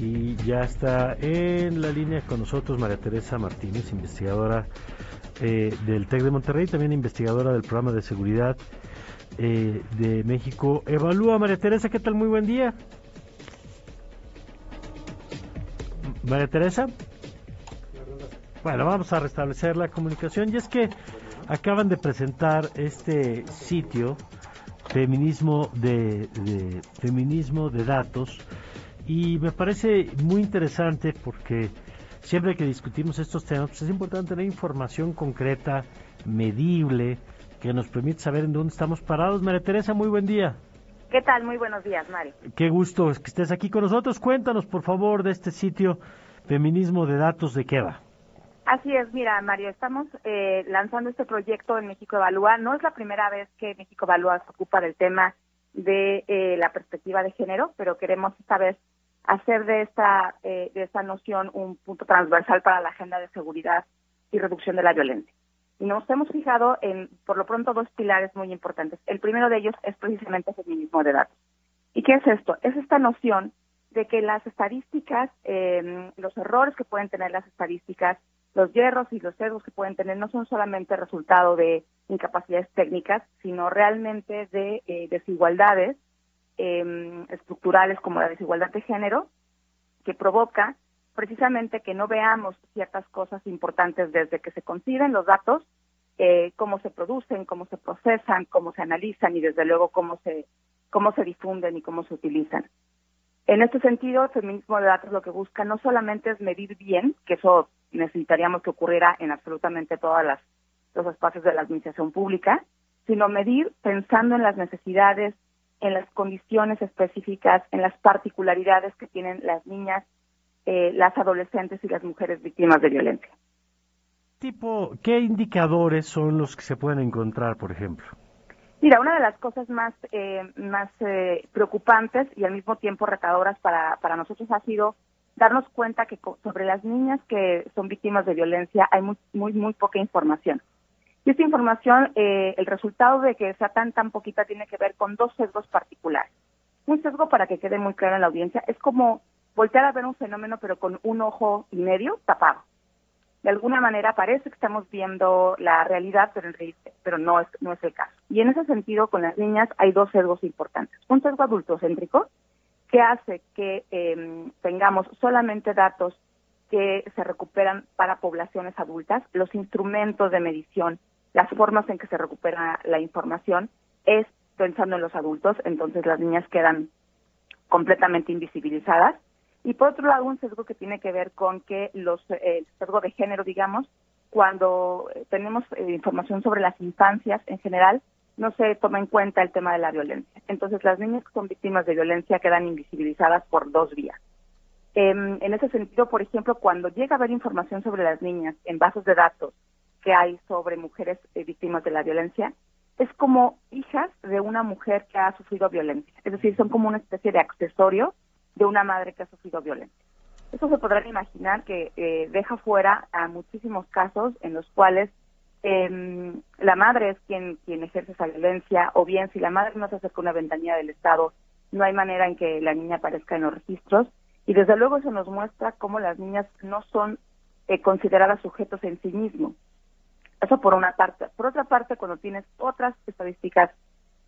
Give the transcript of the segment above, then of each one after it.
y ya está en la línea con nosotros María Teresa Martínez, investigadora eh, del TEC de Monterrey, también investigadora del programa de seguridad eh, de México. Evalúa, María Teresa, ¿qué tal? Muy buen día. María Teresa. Bueno, vamos a restablecer la comunicación y es que acaban de presentar este sitio feminismo de, feminismo de datos y me parece muy interesante porque siempre que discutimos estos temas pues es importante tener información concreta, medible, que nos permite saber en dónde estamos parados. María Teresa, muy buen día. ¿Qué tal? Muy buenos días, Mari. Qué gusto que estés aquí con nosotros. Cuéntanos, por favor, de este sitio Feminismo de Datos, ¿de qué va? Así es, mira, Mario, estamos eh, lanzando este proyecto en México Evalúa. No es la primera vez que México Evalúa se ocupa del tema de eh, la perspectiva de género, pero queremos esta vez hacer de esta, eh, de esta noción un punto transversal para la agenda de seguridad y reducción de la violencia. Y nos hemos fijado en, por lo pronto, dos pilares muy importantes. El primero de ellos es precisamente el feminismo de datos. ¿Y qué es esto? Es esta noción de que las estadísticas, los errores que pueden tener las estadísticas, los hierros y los sesgos que pueden tener no son solamente resultado de incapacidades técnicas, sino realmente de eh, desigualdades em, estructurales como la desigualdad de género, que provoca precisamente que no veamos ciertas cosas importantes desde que se conciben los datos, eh, cómo se producen, cómo se procesan, cómo se analizan y desde luego cómo se cómo se difunden y cómo se utilizan. En este sentido, el feminismo de datos lo que busca no solamente es medir bien, que eso necesitaríamos que ocurriera en absolutamente todos los espacios de la administración pública, sino medir pensando en las necesidades, en las condiciones específicas, en las particularidades que tienen las niñas, eh, las adolescentes y las mujeres víctimas de violencia. Tipo, ¿qué indicadores son los que se pueden encontrar, por ejemplo? Mira, una de las cosas más, eh, más eh, preocupantes y al mismo tiempo retadoras para, para nosotros ha sido darnos cuenta que sobre las niñas que son víctimas de violencia hay muy, muy, muy poca información. Y esta información, eh, el resultado de que sea tan, tan poquita tiene que ver con dos sesgos particulares. Un sesgo, para que quede muy claro en la audiencia, es como voltear a ver un fenómeno pero con un ojo y medio tapado de alguna manera parece que estamos viendo la realidad, pero, en pero no, es, no es el caso. Y en ese sentido, con las niñas hay dos sesgos importantes. Un sesgo adultocéntrico, que hace que em, tengamos solamente datos que se recuperan para poblaciones adultas, los instrumentos de medición, las formas en que se recupera la información, es pensando en los adultos, entonces las niñas quedan completamente invisibilizadas y por otro lado, un sesgo que tiene que ver con que los, eh, el sesgo de género, digamos, cuando tenemos eh, información sobre las infancias en general, no se toma en cuenta el tema de la violencia. Entonces, las niñas que son víctimas de violencia quedan invisibilizadas por dos vías. Em, en ese sentido, por ejemplo, cuando llega a haber información sobre las niñas en bases de datos que hay sobre mujeres víctimas de la violencia, es como hijas de una mujer que ha sufrido violencia. Es decir, son como una especie de accesorio de una madre que ha sufrido violencia. Eso se podrán imaginar que eh, deja fuera a muchísimos casos en los cuales em, la madre es quien, quien ejerce esa violencia, o bien si la madre no se acerca a una ventanilla del Estado, no hay manera en que la niña aparezca en los registros. Y desde luego eso nos muestra cómo las niñas no son eh, consideradas sujetos en sí mismos. Eso por una parte. Por otra parte, cuando tienes otras estadísticas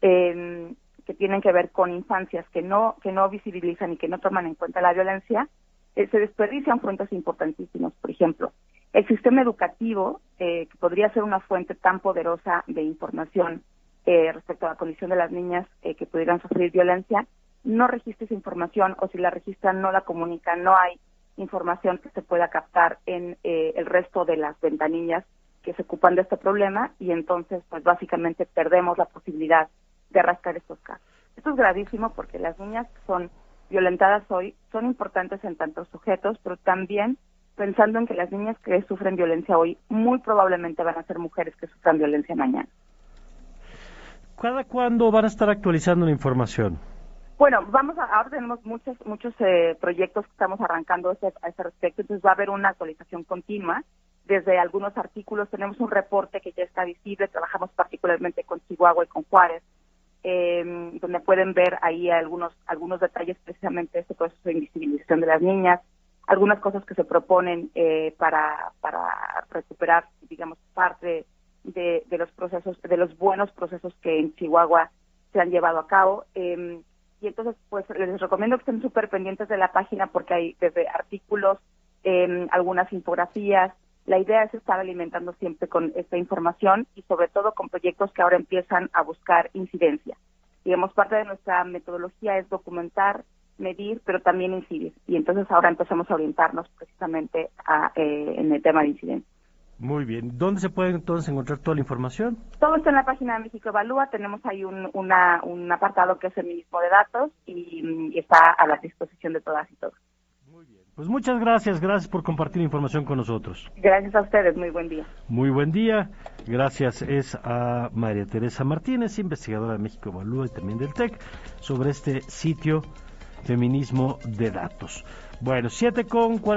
eh, que tienen que ver con infancias que no que no visibilizan y que no toman en cuenta la violencia, eh, se desperdician fuentes importantísimas. Por ejemplo, el sistema educativo, eh, que podría ser una fuente tan poderosa de información eh, respecto a la condición de las niñas que pudieran sufrir violencia, no registra esa información o si la registran no la comunican, no hay información que se pueda captar en el resto de las ventanillas que se ocupan de este problema y entonces pues básicamente perdemos la posibilidad de rascar estos casos. Esto es gravísimo porque las niñas que son violentadas hoy son importantes en tantos sujetos, pero también pensando en que las niñas que sufren violencia hoy muy probablemente van a ser mujeres que sufran violencia mañana. ¿Cada cuándo van a estar actualizando la información? Bueno, vamos a, ahora tenemos muchos muchos eh, proyectos que estamos arrancando a ese, a ese respecto, entonces va a haber una actualización continua. Desde algunos artículos tenemos un reporte que ya está visible, trabajamos particularmente con Chihuahua y con Juárez, em, donde pueden ver ahí algunos algunos detalles precisamente de este proceso de invisibilización de las niñas, algunas cosas que se proponen eh, para, para recuperar, digamos, parte de, los procesos, de los buenos procesos que en Chihuahua se han llevado a cabo. Eh, y entonces, pues les recomiendo que estén súper pendientes de la página porque hay desde artículos, eh, algunas infografías. La idea es estar alimentando siempre con esta información y sobre todo con proyectos que ahora empiezan a buscar incidencia. Digamos, parte de nuestra metodología es documentar, medir, pero también incidir. Y entonces ahora empezamos a orientarnos precisamente a, eh, en el tema de incidencia. Muy bien. ¿Dónde se puede entonces encontrar toda la información? Todo está en la página de México Evalúa. Tenemos ahí un, una, un apartado que es el mismo de datos y, y, está a la disposición de todas y todos. Pues muchas gracias. Gracias por compartir información con nosotros. Gracias a ustedes. Muy buen día. Muy buen día. Gracias es a María Teresa Martínez, investigadora de México Evalúa y también del TEC, sobre este sitio Feminismo de Datos. Bueno, 7 con 40.